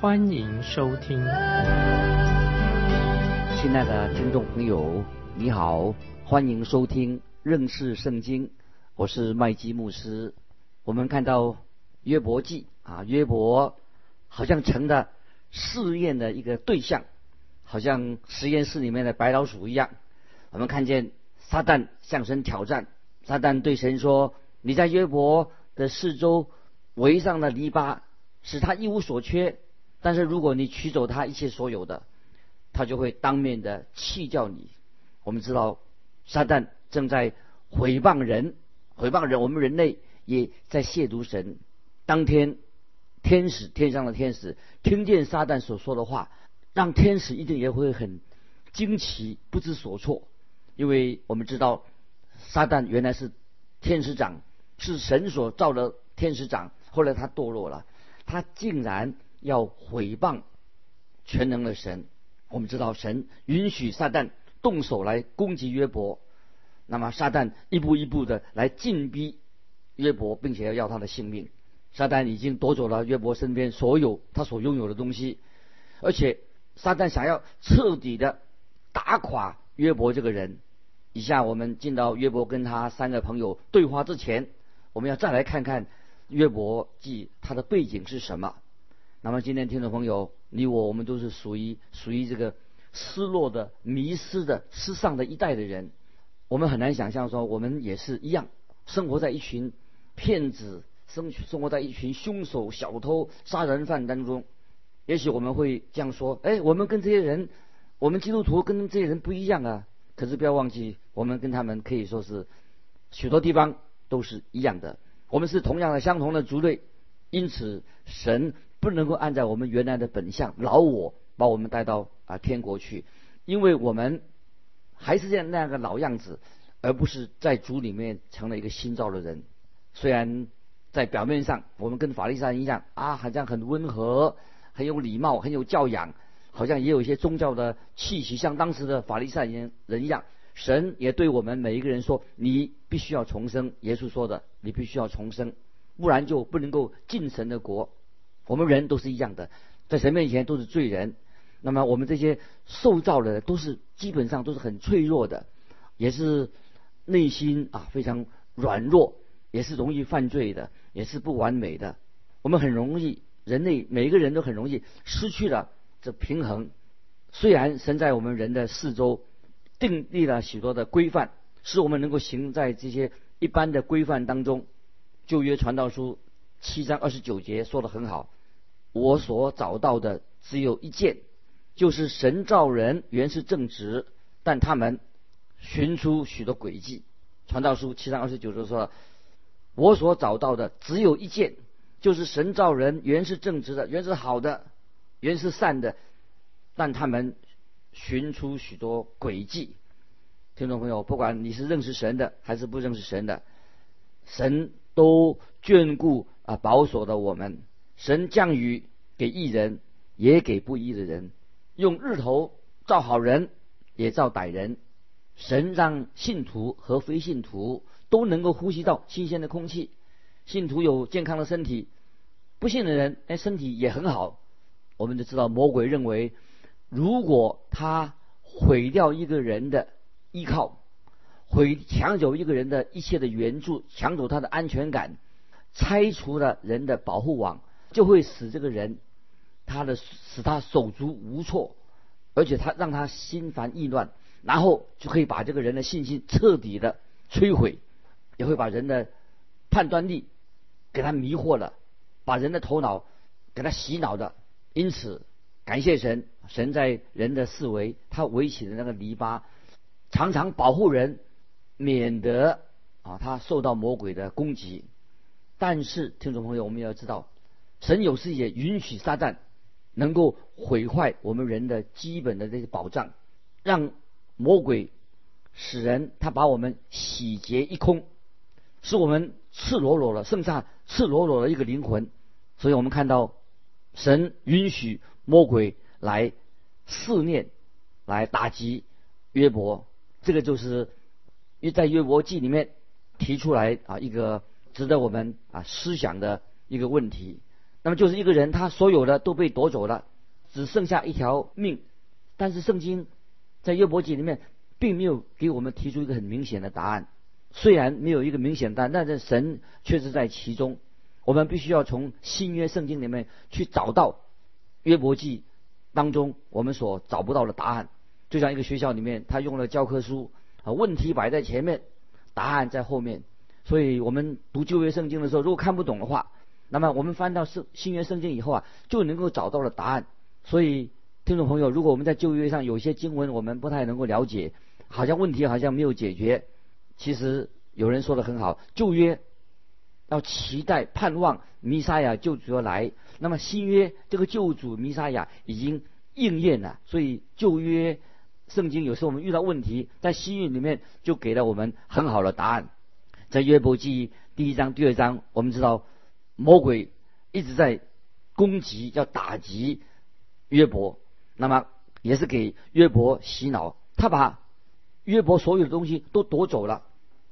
欢迎收听。亲爱的听众朋友，你好，欢迎收听认识圣经，我是麦基牧师。我们看到约伯记啊，约伯好像成了试验的一个对象，好像实验室里面的白老鼠一样。我们看见。撒旦向神挑战，撒旦对神说：“你在约伯的四周围上了篱笆，使他一无所缺。但是如果你取走他一切所有的，他就会当面的弃掉你。”我们知道，撒旦正在毁谤人，毁谤人，我们人类也在亵渎神。当天，天使天上的天使听见撒旦所说的话，让天使一定也会很惊奇，不知所措。因为我们知道，撒旦原来是天使长，是神所造的天使长。后来他堕落了，他竟然要毁谤全能的神。我们知道，神允许撒旦动手来攻击约伯，那么撒旦一步一步的来进逼约伯，并且要要他的性命。撒旦已经夺走了约伯身边所有他所拥有的东西，而且撒旦想要彻底的打垮约伯这个人。以下我们进到约伯跟他三个朋友对话之前，我们要再来看看约伯记他的背景是什么。那么今天听众朋友，你我我们都是属于属于这个失落的、迷失的、失丧的一代的人。我们很难想象说我们也是一样，生活在一群骗子、生生活在一群凶手、小偷、杀人犯当中。也许我们会这样说：哎，我们跟这些人，我们基督徒跟这些人不一样啊。可是不要忘记，我们跟他们可以说是许多地方都是一样的。我们是同样的、相同的族类，因此神不能够按照我们原来的本相老我把我们带到啊天国去，因为我们还是这样那样个老样子，而不是在主里面成了一个新造的人。虽然在表面上我们跟法利赛一样啊，好像很温和、很有礼貌、很有教养。好像也有一些宗教的气息，像当时的法利赛人人一样。神也对我们每一个人说：“你必须要重生。”耶稣说的：“你必须要重生，不然就不能够进神的国。”我们人都是一样的，在神面前都是罪人。那么我们这些受造的都是基本上都是很脆弱的，也是内心啊非常软弱，也是容易犯罪的，也是不完美的。我们很容易，人类每一个人都很容易失去了。这平衡，虽然神在我们人的四周订立了许多的规范，使我们能够行在这些一般的规范当中。旧约传道书七章二十九节说的很好，我所找到的只有一件，就是神造人原是正直，但他们寻出许多诡计。传道书七章二十九节说，我所找到的只有一件，就是神造人原是正直的，原是好的。原是善的，但他们寻出许多诡计。听众朋友，不管你是认识神的还是不认识神的，神都眷顾啊保守的我们。神降雨给义人，也给不义的人；用日头照好人，也照歹人。神让信徒和非信徒都能够呼吸到新鲜的空气。信徒有健康的身体，不信的人哎身体也很好。我们就知道，魔鬼认为，如果他毁掉一个人的依靠，毁抢走一个人的一切的援助，抢走他的安全感，拆除了人的保护网，就会使这个人他的使他手足无措，而且他让他心烦意乱，然后就可以把这个人的信心彻底的摧毁，也会把人的判断力给他迷惑了，把人的头脑给他洗脑的。因此，感谢神，神在人的四维，他围起的那个篱笆，常常保护人，免得啊他受到魔鬼的攻击。但是，听众朋友，我们要知道，神有时也允许撒旦能够毁坏我们人的基本的这些保障，让魔鬼使人他把我们洗劫一空，使我们赤裸裸的剩下赤裸裸的一个灵魂。所以我们看到神允许魔鬼来肆虐，来打击约伯。这个就是约在约伯记里面提出来啊一个值得我们啊思想的一个问题。那么就是一个人他所有的都被夺走了，只剩下一条命。但是圣经在约伯记里面并没有给我们提出一个很明显的答案。虽然没有一个明显答案，但是神确实在其中。我们必须要从新约圣经里面去找到约伯记当中我们所找不到的答案。就像一个学校里面，他用了教科书啊，问题摆在前面，答案在后面。所以我们读旧约圣经的时候，如果看不懂的话，那么我们翻到圣新约圣经以后啊，就能够找到了答案。所以听众朋友，如果我们在旧约上有些经文我们不太能够了解，好像问题好像没有解决，其实有人说的很好，旧约要期待盼望弥撒亚救主要来，那么新约这个救主弥撒亚已经应验了，所以旧约。圣经有时候我们遇到问题，在新约里面就给了我们很好的答案。在约伯记第一章、第二章，我们知道魔鬼一直在攻击、要打击约伯，那么也是给约伯洗脑，他把约伯所有的东西都夺走了。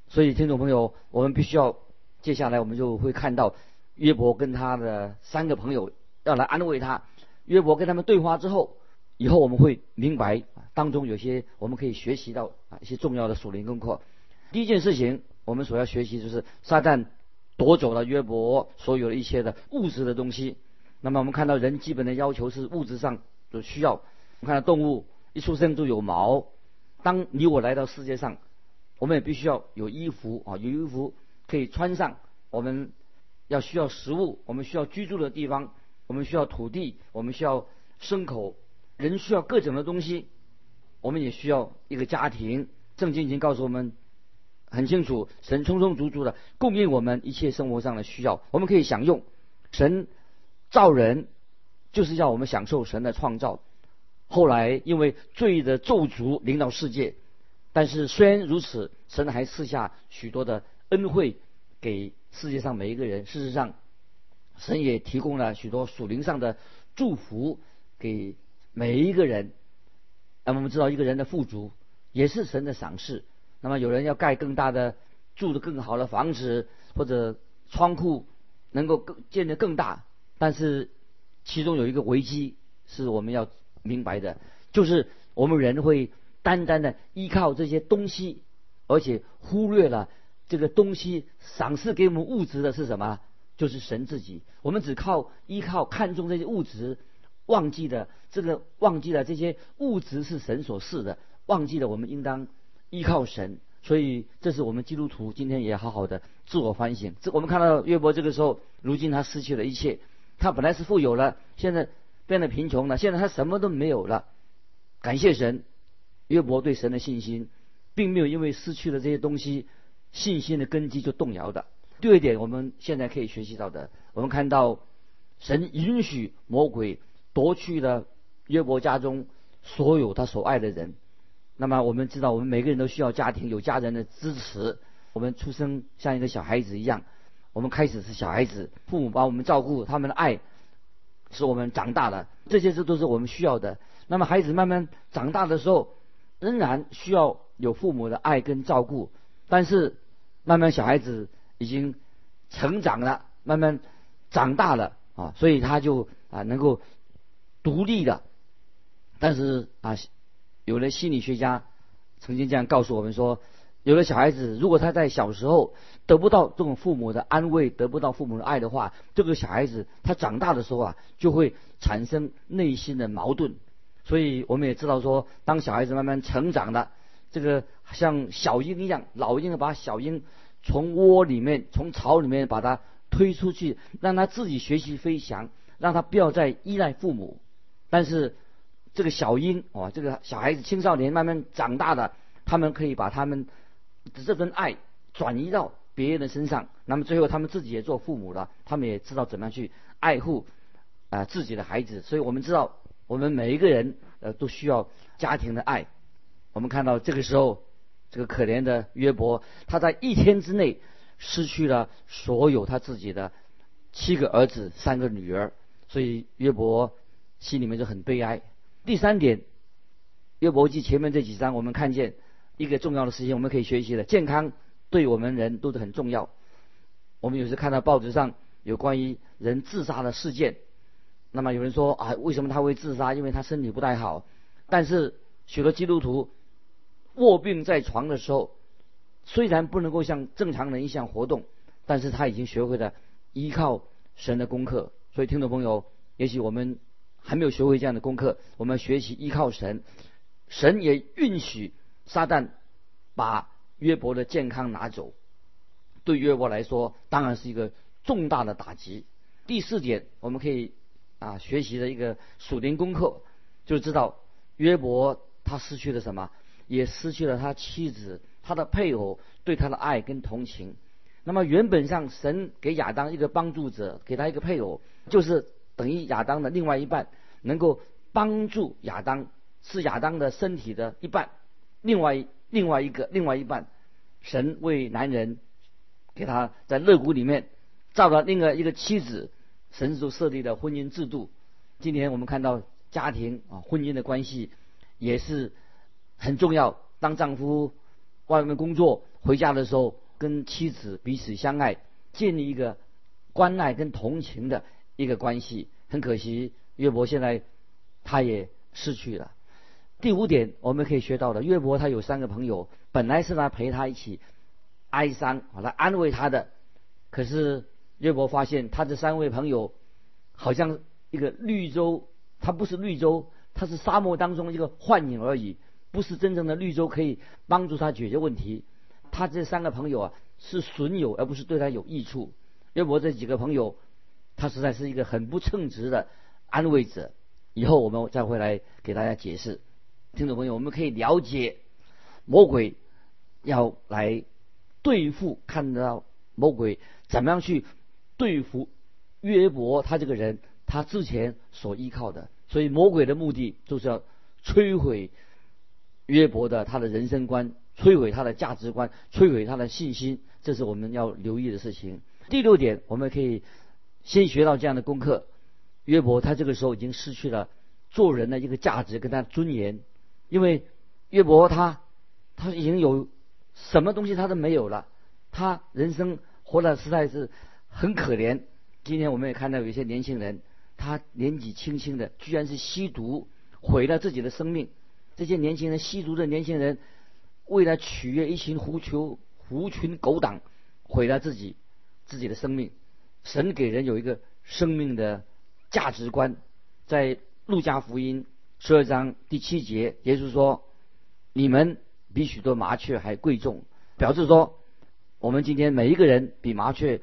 所以，听众朋友，我们必须要接下来我们就会看到约伯跟他的三个朋友要来安慰他。约伯跟他们对话之后。以后我们会明白当中有些我们可以学习到啊一些重要的属灵功课。第一件事情，我们所要学习就是撒旦夺走了约伯所有的一切的物质的东西。那么我们看到人基本的要求是物质上的需要。我们看到动物一出生就有毛，当你我来到世界上，我们也必须要有衣服啊，有衣服可以穿上。我们要需要食物，我们需要居住的地方，我们需要土地，我们需要牲口。人需要各种的东西，我们也需要一个家庭。圣经已经告诉我们很清楚，神充充足足的供应我们一切生活上的需要，我们可以享用。神造人就是要我们享受神的创造。后来因为罪的咒诅领导世界，但是虽然如此，神还赐下许多的恩惠给世界上每一个人。事实上，神也提供了许多属灵上的祝福给。每一个人，那我们知道，一个人的富足也是神的赏赐。那么有人要盖更大的、住的更好的房子，或者仓库能够更建得更大，但是其中有一个危机是我们要明白的，就是我们人会单单的依靠这些东西，而且忽略了这个东西赏赐给我们物质的是什么？就是神自己。我们只靠依靠看重这些物质。忘记了这个，忘记了这些物质是神所赐的，忘记了我们应当依靠神。所以，这是我们基督徒今天也好好的自我反省。这我们看到约伯这个时候，如今他失去了一切，他本来是富有了，现在变得贫穷了，现在他什么都没有了。感谢神，约伯对神的信心，并没有因为失去了这些东西，信心的根基就动摇的。第二点，我们现在可以学习到的，我们看到神允许魔鬼。夺去了约伯家中所有他所爱的人。那么我们知道，我们每个人都需要家庭，有家人的支持。我们出生像一个小孩子一样，我们开始是小孩子，父母把我们照顾，他们的爱使我们长大了。这些事都是我们需要的。那么孩子慢慢长大的时候，仍然需要有父母的爱跟照顾。但是慢慢小孩子已经成长了，慢慢长大了啊，所以他就啊能够。独立的，但是啊，有的心理学家曾经这样告诉我们说，有的小孩子如果他在小时候得不到这种父母的安慰，得不到父母的爱的话，这个小孩子他长大的时候啊，就会产生内心的矛盾。所以我们也知道说，当小孩子慢慢成长的，这个像小鹰一样，老鹰把小鹰从窝里面、从巢里面把它推出去，让它自己学习飞翔，让它不要再依赖父母。但是，这个小鹰哦，这个小孩子、青少年慢慢长大的，他们可以把他们的这份爱转移到别人的身上。那么最后，他们自己也做父母了，他们也知道怎么样去爱护啊自己的孩子。所以我们知道，我们每一个人呃都需要家庭的爱。我们看到这个时候，这个可怜的约伯，他在一天之内失去了所有他自己的七个儿子、三个女儿，所以约伯心里面就很悲哀。第三点，约伯记前面这几章，我们看见一个重要的事情，我们可以学习的，健康对我们人都是很重要。我们有时看到报纸上有关于人自杀的事件，那么有人说啊，为什么他会自杀？因为他身体不太好。但是许多基督徒卧病在床的时候，虽然不能够像正常人一样活动，但是他已经学会了依靠神的功课。所以听众朋友，也许我们还没有学会这样的功课，我们学习依靠神。神也允许撒旦把约伯的健康拿走。对约伯来说，当然是一个重大的打击。第四点，我们可以啊学习的一个属灵功课，就知道约伯他失去了什么，也失去了他妻子、他的配偶对他的爱跟同情。那么原本上神给亚当一个帮助者，给他一个配偶，就是等于亚当的另外一半，能够帮助亚当，是亚当的身体的一半。另外另外一个另外一半，神为男人。给他在肋骨里面造了另外一个妻子，神所设立的婚姻制度。今天我们看到家庭啊，婚姻的关系也是很重要。当丈夫外面工作回家的时候，跟妻子彼此相爱，建立一个关爱跟同情的一个关系。很可惜，约伯现在他也失去了。第五点，我们可以学到的，约伯他有三个朋友，本来是来陪他一起。哀伤，好来安慰他的。可是约伯发现，他这三位朋友好像一个绿洲，他不是绿洲，他是沙漠当中一个幻影而已，不是真正的绿洲，可以帮助他解决问题。他这三个朋友啊，是损友，而不是对他有益处。约伯这几个朋友，他实在是一个很不称职的安慰者。以后我们再回来给大家解释。听众朋友，我们可以了解魔鬼要来。对付看到魔鬼怎么样去对付约伯他这个人，他之前所依靠的，所以魔鬼的目的就是要摧毁约伯的他的人生观，摧毁他的价值观，摧毁他的信心，这是我们要留意的事情。第六点，我们可以先学到这样的功课：约伯他这个时候已经失去了做人的一个价值跟他尊严，因为约伯他他已经有。什么东西他都没有了，他人生活的实在是很可怜。今天我们也看到有一些年轻人，他年纪轻轻的，居然是吸毒，毁了自己的生命。这些年轻人吸毒的年轻人，为了取悦一群狐球狐群狗党，毁了自己自己的生命。神给人有一个生命的价值观，在路加福音十二章第七节，耶稣说：“你们。”比许多麻雀还贵重，表示说，我们今天每一个人比麻雀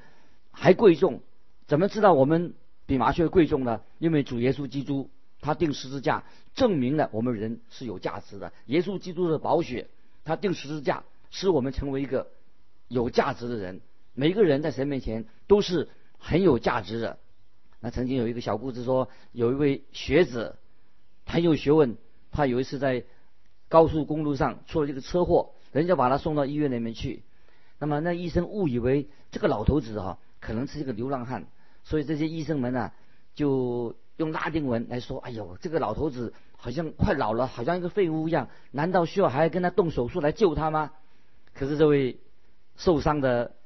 还贵重。怎么知道我们比麻雀贵重呢？因为主耶稣基督他定十字架，证明了我们人是有价值的。耶稣基督的宝血，他定十字架，使我们成为一个有价值的人。每一个人在神面前都是很有价值的。那曾经有一个小故事说，有一位学者很有学问，他有一次在。高速公路上出了这个车祸，人家把他送到医院里面去。那么那医生误以为这个老头子哈可能是一个流浪汉，所以这些医生们呢就用拉丁文来说：“哎呦，这个老头子好像快老了，好像一个废物一样，难道需要还要跟他动手术来救他吗？”可是这位受伤的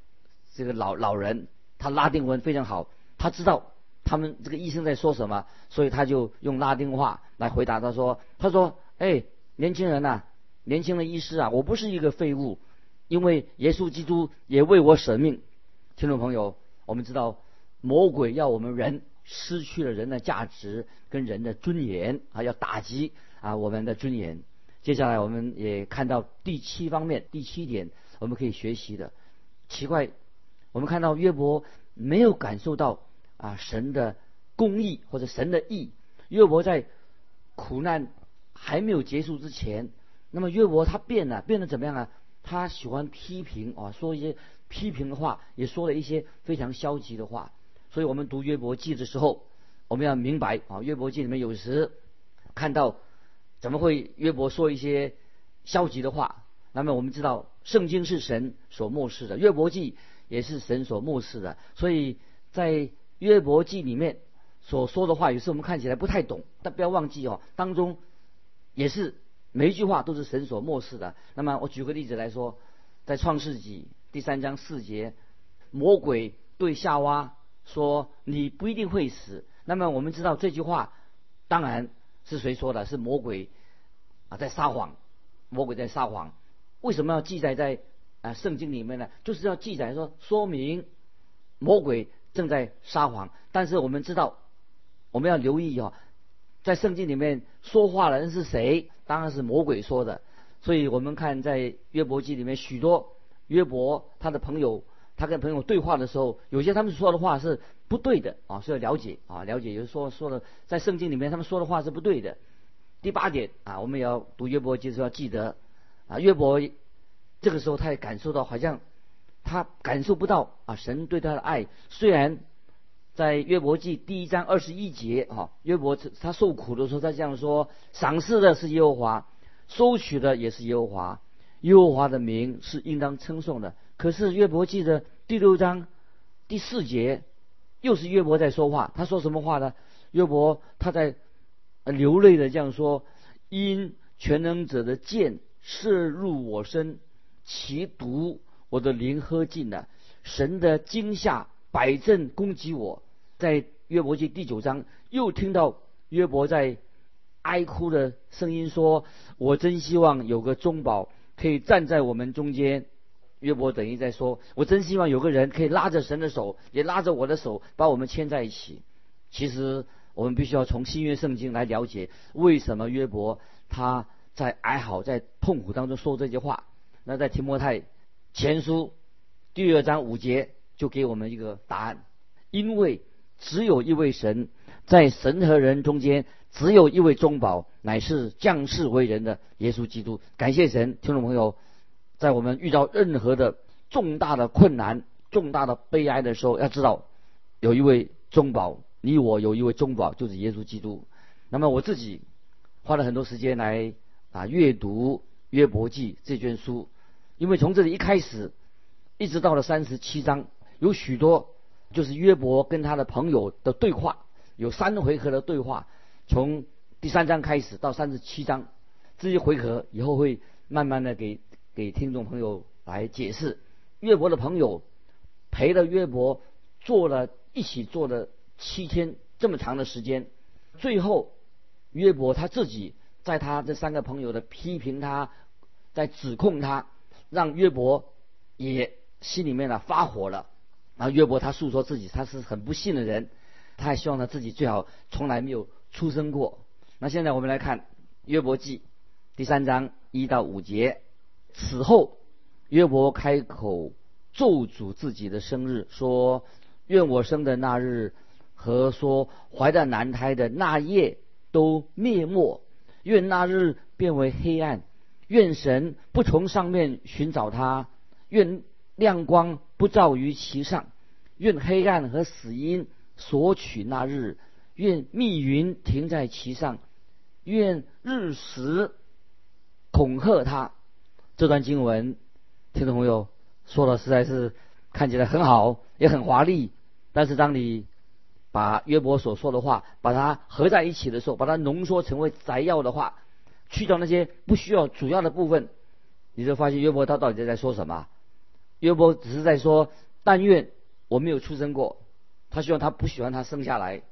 这个老老人，他拉丁文非常好，他知道他们这个医生在说什么，所以他就用拉丁话来回答他说：“他说，哎。”年轻人呐，年轻的医师啊，我不是一个废物，因为耶稣基督也为我舍命。听众朋友，我们知道魔鬼要我们人失去了人的价值跟人的尊严啊，要打击啊我们的尊严。接下来我们也看到第七方面，第七点我们可以学习的。奇怪，我们看到约伯没有感受到啊神的公义或者神的义。约伯在苦难。还没有结束之前，那么约伯他变了，变得怎么样啊？他喜欢批评啊，说一些批评的话，也说了一些非常消极的话。所以我们读约伯记的时候，我们要明白啊，约伯记里面有时看到怎么会约伯说一些消极的话？那么我们知道，圣经是神所漠视的，约伯记也是神所漠视的。所以在约伯记里面所说的话，有时我们看起来不太懂，但不要忘记哦，当中也是每一句话都是神所漠视的。那么我举个例子来说，在创世纪第三章四节，魔鬼对夏娃说：“你不一定会死。”那么我们知道这句话当然是谁说的？是魔鬼啊，在撒谎。魔鬼在撒谎。为什么要记载在啊圣经里面呢？就是要记载说，说明魔鬼正在撒谎。但是我们知道，我们要留意哦，在圣经里面说话的人是谁？当然是魔鬼说的。所以我们看在约伯记里面，许多约伯他的朋友，他跟朋友对话的时候，有些他们说的话是不对的啊，需要了解啊，了解。有人说说的在圣经里面他们说的话是不对的。第八点啊，我们也要读约伯记，是要记得。啊，约伯这个时候他也感受到，好像他感受不到啊神对他的爱。虽然在约伯记第一章二十一节啊，约伯他受苦的时候，他这样说：赏赐的是耶和华，收取的也是耶和华，耶和华的名是应当称颂的。可是约伯记的第六章第四节又是约伯在说话，他说什么话呢？约伯他在流泪的这样说：因全能者的剑。射入我身，其毒我的灵喝尽了。神的惊吓摆阵攻击我，在约伯记第九章又听到约伯在哀哭的声音，说：“我真希望有个中保可以站在我们中间。”约伯等于在说：“我真希望有个人可以拉着神的手，也拉着我的手，把我们牵在一起。”其实我们必须要从新约圣经来了解，为什么约伯他。在哀嚎、在痛苦当中说这句话，那在提摩太前书第二章五节就给我们一个答案：因为只有一位神，在神和人中间只有一位中保，乃是降世为人的耶稣基督。感谢神，听众朋友，在我们遇到任何的重大的困难、重大的悲哀的时候，要知道有一位中保，你我有一位中保，就是耶稣基督。那么我自己花了很多时间来。啊，阅读约伯记这卷书，因为从这里一开始，一直到了三十七章，有许多就是约伯跟他的朋友的对话，有三回合的对话。从第三章开始到三十七章，这些回合以后会慢慢的给给听众朋友来解释。约伯的朋友陪了约伯做了一起做了七天这么长的时间，最后约伯他自己。在他这三个朋友的批评他，在指控他，让约伯也心里面呢发火了。然后约伯他诉说自己他是很不幸的人，他还希望他自己最好从来没有出生过。那现在我们来看约伯记第三章一到五节。此后约伯开口咒诅自己的生日，说：“愿我生的那日和说怀的男胎的那夜都灭没。”愿那日变为黑暗，愿神不从上面寻找他，愿亮光不照于其上，愿黑暗和死因索取那日，愿密云停在其上，愿日食恐吓他。这段经文，听众朋友说的实在是看起来很好，也很华丽，但是当你。把约伯所说的话，把它合在一起的时候，把它浓缩成为摘要的话，去掉那些不需要主要的部分，你就发现约伯他到底在说什么？约伯只是在说：“但愿我没有出生过。”他希望他不喜欢他生下来。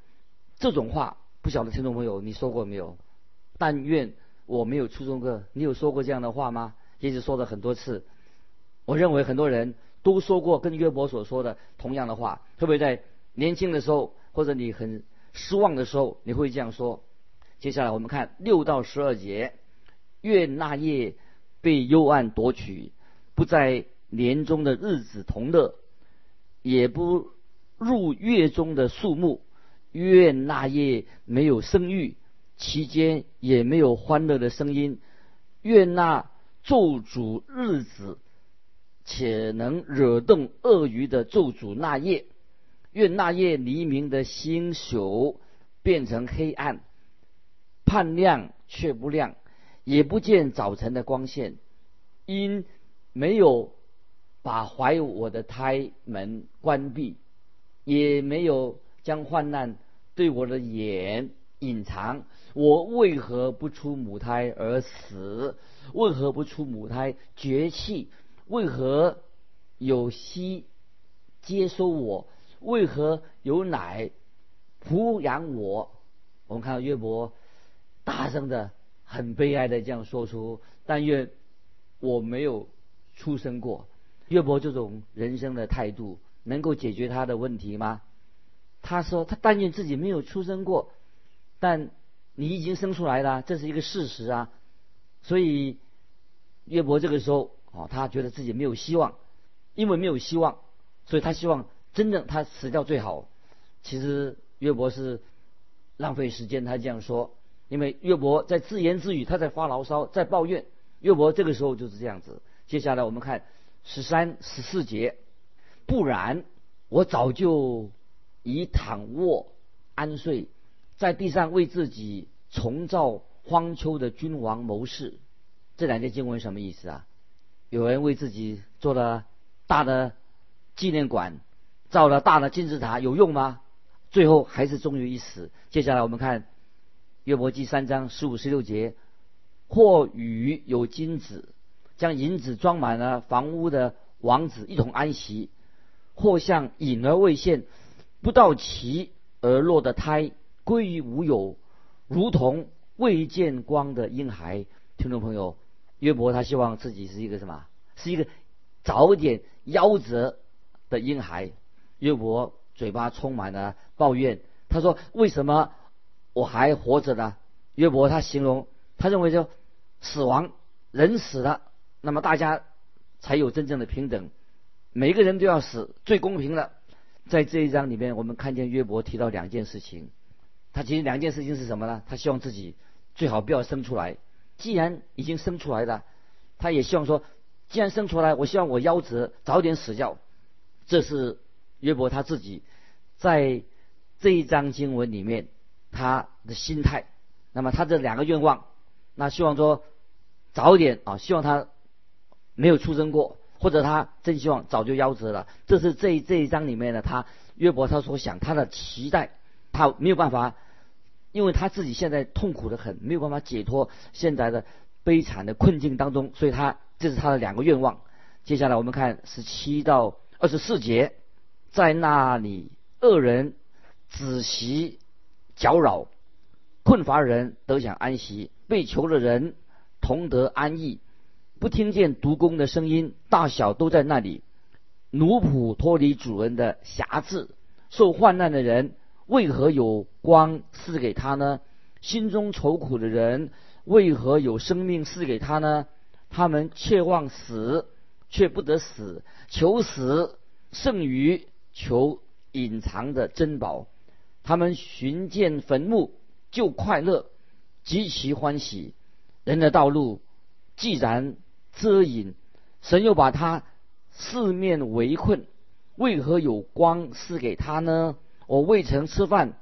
这种话，不晓得听众朋友你说过没有？“但愿我没有出生过。”你有说过这样的话吗？也许说了很多次。我认为很多人都说过跟约伯所说的同样的话，特别在年轻的时候。或者你很失望的时候，你会这样说。接下来我们看六到十二节：愿那夜被幽暗夺取，不在年中的日子同乐，也不入月中的树木。愿那夜没有生育，期间也没有欢乐的声音。愿那咒诅日子，且能惹动鳄鱼的咒诅那夜。愿那夜黎明的星宿变成黑暗，盼亮却不亮，也不见早晨的光线，因没有把怀我的胎门关闭，也没有将患难对我的眼隐藏。我为何不出母胎而死？为何不出母胎绝气？为何有息接收我？为何有奶抚养我？我们看到约伯大声的、很悲哀的这样说出：“但愿我没有出生过。”约伯这种人生的态度能够解决他的问题吗？他说：“他但愿自己没有出生过，但你已经生出来了，这是一个事实啊。”所以约伯这个时候哦，他觉得自己没有希望，因为没有希望，所以他希望。真正他死掉最好。其实约伯是浪费时间，他这样说，因为约伯在自言自语，他在发牢骚，在抱怨。约伯这个时候就是这样子。接下来我们看十三、十四节，不然我早就已躺卧安睡，在地上为自己重造荒丘的君王谋士。这两节经文什么意思啊？有人为自己做了大的纪念馆。造了大的金字塔有用吗？最后还是终于一死。接下来我们看约伯记三章十五十六节：或与有金子，将银子装满了房屋的王子一同安息；或像隐而未现、不到齐而落的胎归于无有，如同未见光的婴孩。听众朋友，约伯他希望自己是一个什么？是一个早点夭折的婴孩。约伯嘴巴充满了抱怨，他说：“为什么我还活着呢？”约伯他形容，他认为说，死亡人死了，那么大家才有真正的平等，每个人都要死，最公平的。在这一章里面，我们看见约伯提到两件事情，他其实两件事情是什么呢？他希望自己最好不要生出来，既然已经生出来了，他也希望说，既然生出来，我希望我夭折，早点死掉。这是。约伯他自己在这一章经文里面，他的心态，那么他这两个愿望，那希望说早点啊，希望他没有出生过，或者他真希望早就夭折了。这是这这一章里面的他约伯他所想他的期待，他没有办法，因为他自己现在痛苦的很，没有办法解脱现在的悲惨的困境当中，所以他这是他的两个愿望。接下来我们看十七到二十四节。在那里，恶人仔习搅扰，困乏人得享安息，被囚的人同得安逸，不听见毒工的声音，大小都在那里。奴仆脱离主人的辖制，受患难的人为何有光赐给他呢？心中愁苦的人为何有生命赐给他呢？他们切望死，却不得死；求死胜于。求隐藏的珍宝，他们寻见坟墓就快乐，极其欢喜。人的道路既然遮隐，神又把他四面围困，为何有光赐给他呢？我未曾吃饭，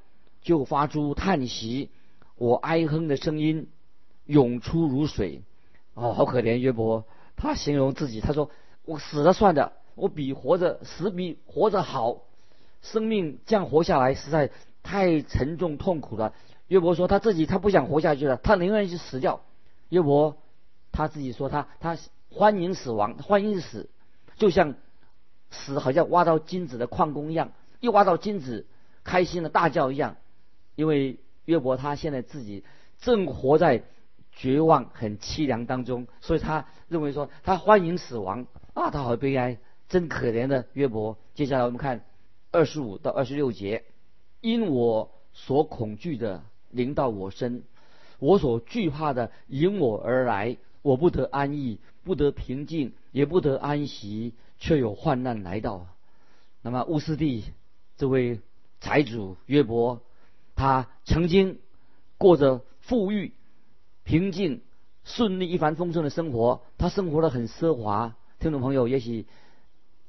就发出叹息，我哀哼的声音涌出如水。哦，好可怜约伯，他形容自己，他说：“我死了算的。”我比活着死比活着好，生命这样活下来实在太沉重痛苦了。约伯说他自己他不想活下去了，他宁愿去死掉。约伯他自己说他他欢迎死亡，欢迎死，就像死好像挖到金子的矿工一样，一挖到金子开心的大叫一样。因为约伯他现在自己正活在绝望很凄凉当中，所以他认为说他欢迎死亡啊，他好悲哀。真可怜的约伯。接下来我们看二十五到二十六节，因我所恐惧的临到我身，我所惧怕的迎我而来，我不得安逸，不得平静，也不得安息，却有患难来到。那么乌斯地这位财主约伯，他曾经过着富裕、平静、顺利、一帆风顺的生活，他生活的很奢华。听众朋友，也许。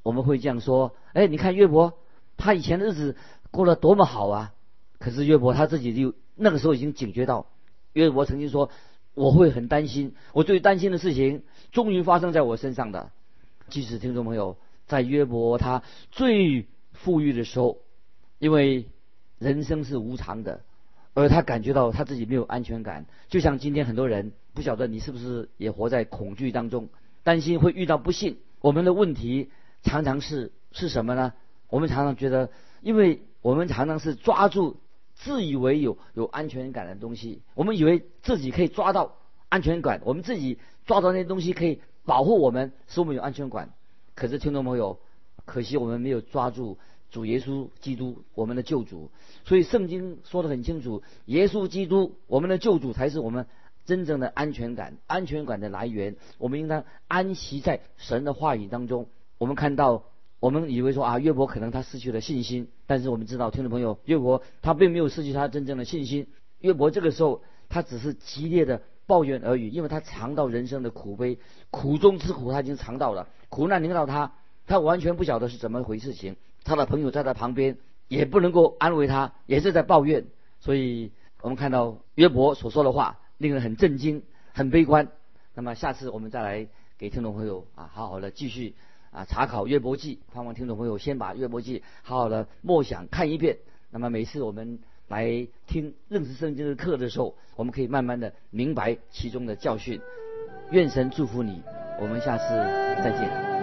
我们会这样说：哎，你看约伯，他以前的日子过得多么好啊！可是约伯他自己就那个时候已经警觉到，约伯曾经说我会很担心，我最担心的事情终于发生在我身上的。即使听众朋友在约伯他最富裕的时候，因为人生是无常的，而他感觉到他自己没有安全感，就像今天很多人不晓得你是不是也活在恐惧当中，担心会遇到不幸。我们的问题常常是是什么呢？我们常常觉得，因为我们常常是抓住自以为有有安全感的东西，我们以为自己可以抓到安全感，我们自己抓到那些东西可以保护我们，使我们有安全感。可是听众朋友，可惜我们没有抓住主耶稣基督，我们的救主。所以圣经说得很清楚，耶稣基督，我们的救主才是我们真正的安全感、安全感的来源。我们应当安息在神的话语当中。我们看到。我们以为说啊，约伯可能他失去了信心，但是我们知道，听众朋友，约伯他并没有失去他真正的信心。约伯这个时候他只是激烈的抱怨而已，因为他尝到人生的苦悲，苦中之苦他已经尝到了，苦难临到他，他完全不晓得是怎么回事情。他的朋友在他旁边也不能够安慰他，也是在抱怨。所以我们看到约伯所说的话令人很震惊、很悲观。那么下次我们再来给听众朋友啊，好好的继续。啊，查考约伯记，盼望听众朋友先把约伯记好好的默想看一遍。那么每次我们来听认识圣经的课的时候，我们可以慢慢的明白其中的教训。愿神祝福你，我们下次再见。